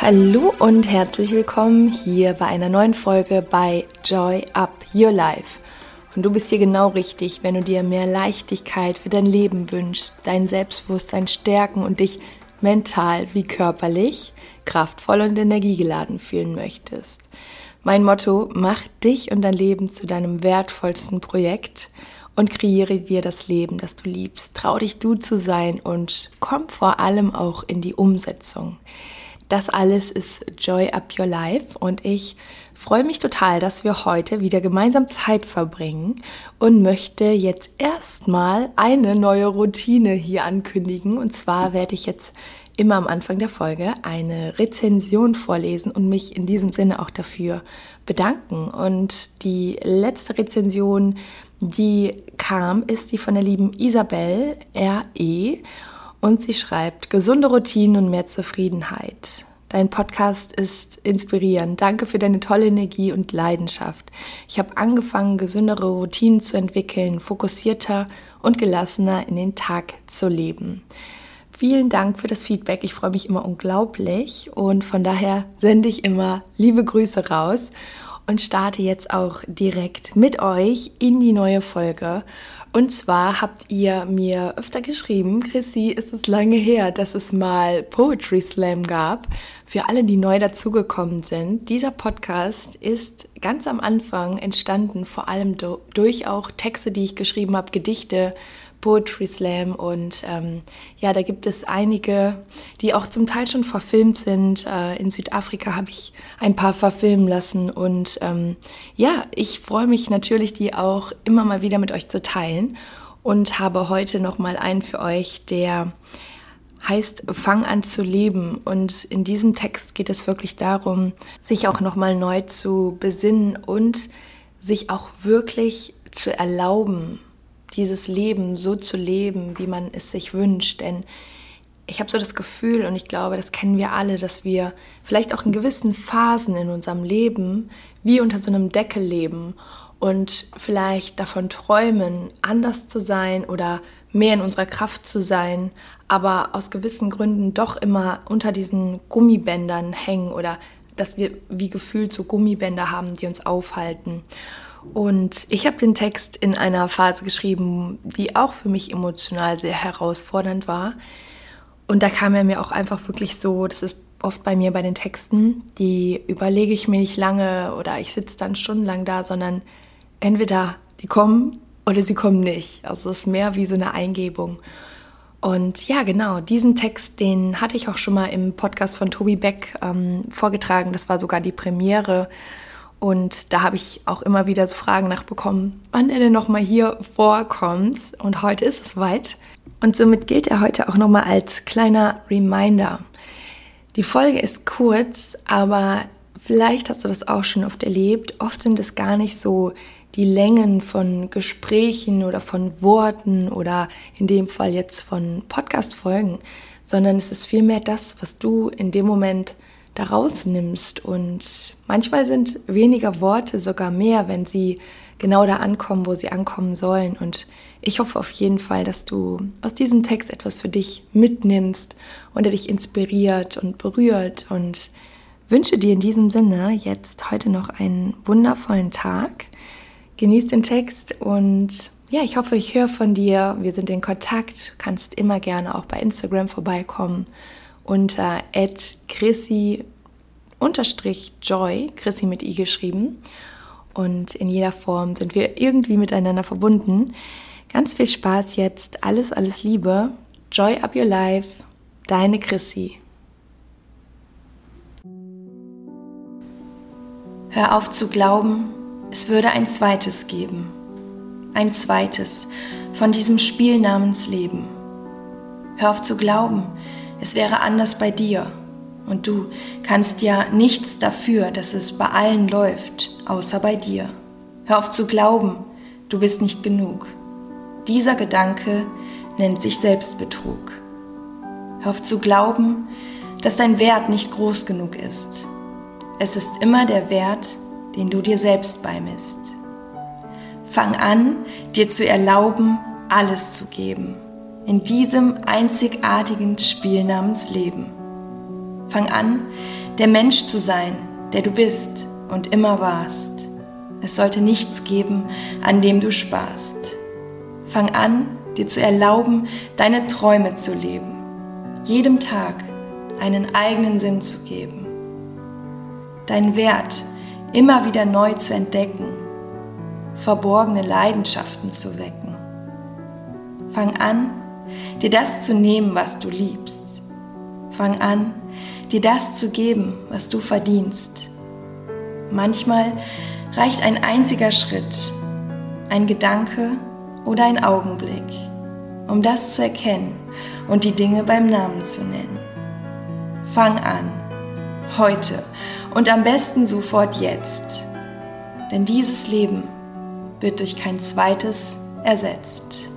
Hallo und herzlich willkommen hier bei einer neuen Folge bei Joy Up Your Life. Und du bist hier genau richtig, wenn du dir mehr Leichtigkeit für dein Leben wünschst, dein Selbstbewusstsein stärken und dich mental wie körperlich kraftvoll und energiegeladen fühlen möchtest. Mein Motto, mach dich und dein Leben zu deinem wertvollsten Projekt und kreiere dir das Leben, das du liebst. Trau dich du zu sein und komm vor allem auch in die Umsetzung. Das alles ist Joy Up Your Life und ich freue mich total, dass wir heute wieder gemeinsam Zeit verbringen und möchte jetzt erstmal eine neue Routine hier ankündigen. Und zwar werde ich jetzt immer am Anfang der Folge eine Rezension vorlesen und mich in diesem Sinne auch dafür bedanken. Und die letzte Rezension, die kam, ist die von der lieben Isabel R.E. Und sie schreibt, gesunde Routinen und mehr Zufriedenheit. Dein Podcast ist inspirierend. Danke für deine tolle Energie und Leidenschaft. Ich habe angefangen, gesündere Routinen zu entwickeln, fokussierter und gelassener in den Tag zu leben. Vielen Dank für das Feedback. Ich freue mich immer unglaublich und von daher sende ich immer liebe Grüße raus und starte jetzt auch direkt mit euch in die neue Folge. Und zwar habt ihr mir öfter geschrieben, Chrissy, ist es lange her, dass es mal Poetry Slam gab. Für alle, die neu dazugekommen sind, dieser Podcast ist ganz am Anfang entstanden, vor allem durch auch Texte, die ich geschrieben habe, Gedichte, Poetry Slam und ähm, ja, da gibt es einige, die auch zum Teil schon verfilmt sind. Äh, in Südafrika habe ich ein paar verfilmen lassen und ähm, ja, ich freue mich natürlich, die auch immer mal wieder mit euch zu teilen und habe heute noch mal einen für euch, der heißt Fang an zu leben und in diesem Text geht es wirklich darum, sich auch noch mal neu zu besinnen und sich auch wirklich zu erlauben, dieses Leben so zu leben, wie man es sich wünscht. Denn ich habe so das Gefühl, und ich glaube, das kennen wir alle, dass wir vielleicht auch in gewissen Phasen in unserem Leben wie unter so einem Deckel leben und vielleicht davon träumen, anders zu sein oder mehr in unserer Kraft zu sein, aber aus gewissen Gründen doch immer unter diesen Gummibändern hängen oder dass wir wie gefühlt so Gummibänder haben, die uns aufhalten. Und ich habe den Text in einer Phase geschrieben, die auch für mich emotional sehr herausfordernd war. Und da kam er mir auch einfach wirklich so, das ist oft bei mir bei den Texten, die überlege ich mir nicht lange oder ich sitze dann stundenlang da, sondern entweder die kommen oder sie kommen nicht. Also es ist mehr wie so eine Eingebung. Und ja, genau, diesen Text, den hatte ich auch schon mal im Podcast von Tobi Beck ähm, vorgetragen. Das war sogar die Premiere. Und da habe ich auch immer wieder so Fragen nachbekommen, wann er denn nochmal hier vorkommt. Und heute ist es weit. Und somit gilt er heute auch nochmal als kleiner Reminder. Die Folge ist kurz, aber vielleicht hast du das auch schon oft erlebt. Oft sind es gar nicht so die Längen von Gesprächen oder von Worten oder in dem Fall jetzt von Podcast-Folgen, sondern es ist vielmehr das, was du in dem Moment da rausnimmst. Und manchmal sind weniger Worte sogar mehr, wenn sie genau da ankommen, wo sie ankommen sollen. Und ich hoffe auf jeden Fall, dass du aus diesem Text etwas für dich mitnimmst und er dich inspiriert und berührt und wünsche dir in diesem Sinne jetzt heute noch einen wundervollen Tag. Genieß den Text und ja, ich hoffe, ich höre von dir. Wir sind in Kontakt. Kannst immer gerne auch bei Instagram vorbeikommen unter chrissy joy, Chrissy mit i geschrieben. Und in jeder Form sind wir irgendwie miteinander verbunden. Ganz viel Spaß jetzt, alles, alles Liebe. Joy up your life, deine Chrissy. Hör auf zu glauben, es würde ein zweites geben. Ein zweites von diesem Spiel namens Leben. Hör auf zu glauben, es wäre anders bei dir. Und du kannst ja nichts dafür, dass es bei allen läuft, außer bei dir. Hör auf zu glauben, du bist nicht genug. Dieser Gedanke nennt sich Selbstbetrug. Hör auf zu glauben, dass dein Wert nicht groß genug ist. Es ist immer der Wert, den du dir selbst beimisst. Fang an, dir zu erlauben, alles zu geben in diesem einzigartigen Spiel namens Leben. Fang an, der Mensch zu sein, der du bist und immer warst. Es sollte nichts geben, an dem du sparst. Fang an, dir zu erlauben, deine Träume zu leben, jedem Tag einen eigenen Sinn zu geben, deinen Wert immer wieder neu zu entdecken, verborgene Leidenschaften zu wecken. Fang an, dir das zu nehmen, was du liebst. Fang an, dir das zu geben, was du verdienst. Manchmal reicht ein einziger Schritt, ein Gedanke oder ein Augenblick, um das zu erkennen und die Dinge beim Namen zu nennen. Fang an, heute und am besten sofort jetzt, denn dieses Leben wird durch kein zweites ersetzt.